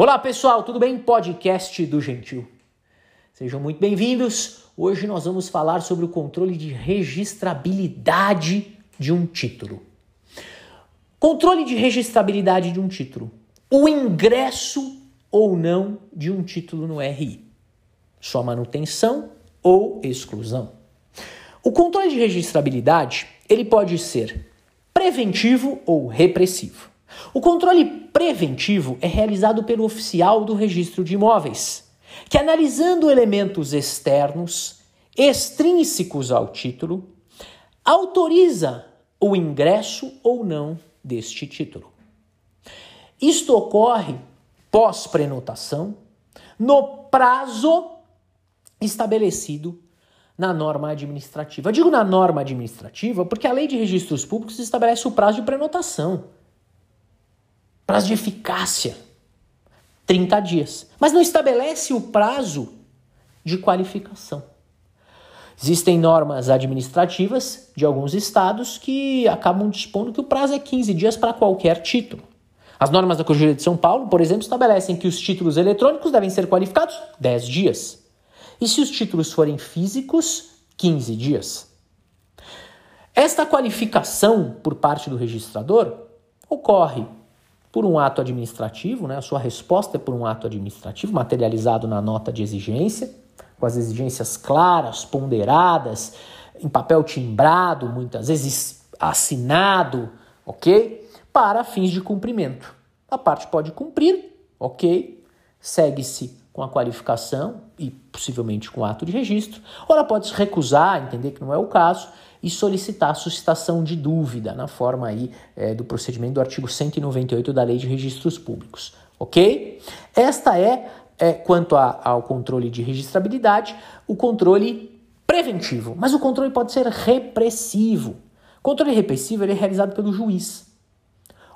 Olá pessoal, tudo bem? Podcast do Gentil. Sejam muito bem-vindos. Hoje nós vamos falar sobre o controle de registrabilidade de um título. Controle de registrabilidade de um título. O ingresso ou não de um título no RI. Sua manutenção ou exclusão. O controle de registrabilidade, ele pode ser preventivo ou repressivo. O controle preventivo é realizado pelo oficial do registro de imóveis, que analisando elementos externos, extrínsecos ao título, autoriza o ingresso ou não deste título. Isto ocorre pós-prenotação, no prazo estabelecido na norma administrativa. Eu digo na norma administrativa porque a lei de registros públicos estabelece o prazo de prenotação. Prazo de eficácia, 30 dias. Mas não estabelece o prazo de qualificação. Existem normas administrativas de alguns estados que acabam dispondo que o prazo é 15 dias para qualquer título. As normas da Corregedoria de São Paulo, por exemplo, estabelecem que os títulos eletrônicos devem ser qualificados 10 dias. E se os títulos forem físicos, 15 dias. Esta qualificação por parte do registrador ocorre por um ato administrativo, né? a sua resposta é por um ato administrativo materializado na nota de exigência, com as exigências claras, ponderadas, em papel timbrado, muitas vezes assinado, ok? Para fins de cumprimento. A parte pode cumprir, ok? Segue-se com a qualificação e possivelmente com ato de registro, ou ela pode se recusar, entender que não é o caso, e solicitar a suscitação de dúvida na forma aí é, do procedimento do artigo 198 da Lei de Registros Públicos, ok? Esta é, é quanto a, ao controle de registrabilidade, o controle preventivo, mas o controle pode ser repressivo. O controle repressivo é realizado pelo juiz,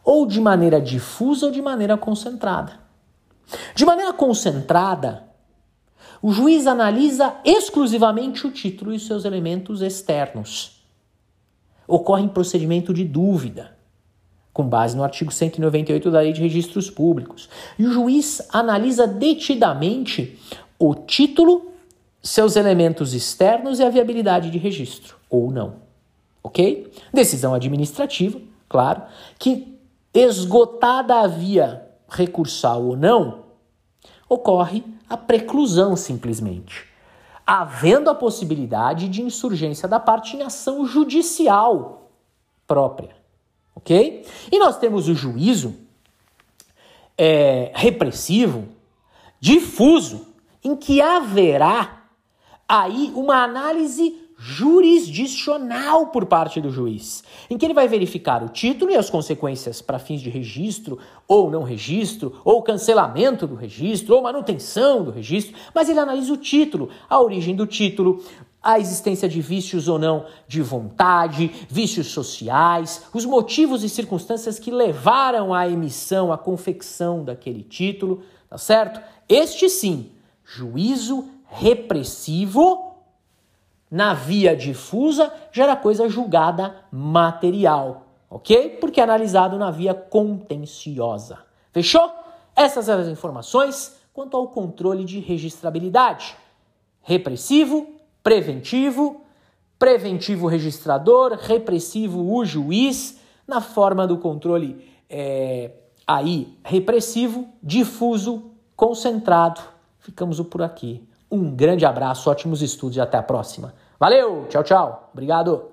ou de maneira difusa ou de maneira concentrada. De maneira concentrada, o juiz analisa exclusivamente o título e seus elementos externos. Ocorre em procedimento de dúvida, com base no artigo 198 da Lei de Registros Públicos. E o juiz analisa detidamente o título, seus elementos externos e a viabilidade de registro, ou não. Ok? Decisão administrativa, claro, que esgotada a via recursal ou não, ocorre a preclusão simplesmente, havendo a possibilidade de insurgência da parte em ação judicial própria. Ok? E nós temos o juízo é, repressivo, difuso, em que haverá aí uma análise jurisdicional por parte do juiz, em que ele vai verificar o título e as consequências para fins de registro ou não registro, ou cancelamento do registro, ou manutenção do registro, mas ele analisa o título, a origem do título, a existência de vícios ou não de vontade, vícios sociais, os motivos e circunstâncias que levaram à emissão, à confecção daquele título, tá certo? Este sim, juízo repressivo na via difusa gera coisa julgada material, ok? Porque é analisado na via contenciosa. Fechou? Essas são as informações quanto ao controle de registrabilidade. Repressivo, preventivo, preventivo registrador, repressivo o juiz, na forma do controle é, aí repressivo, difuso, concentrado. Ficamos por aqui. Um grande abraço, ótimos estudos e até a próxima. Valeu, tchau, tchau. Obrigado.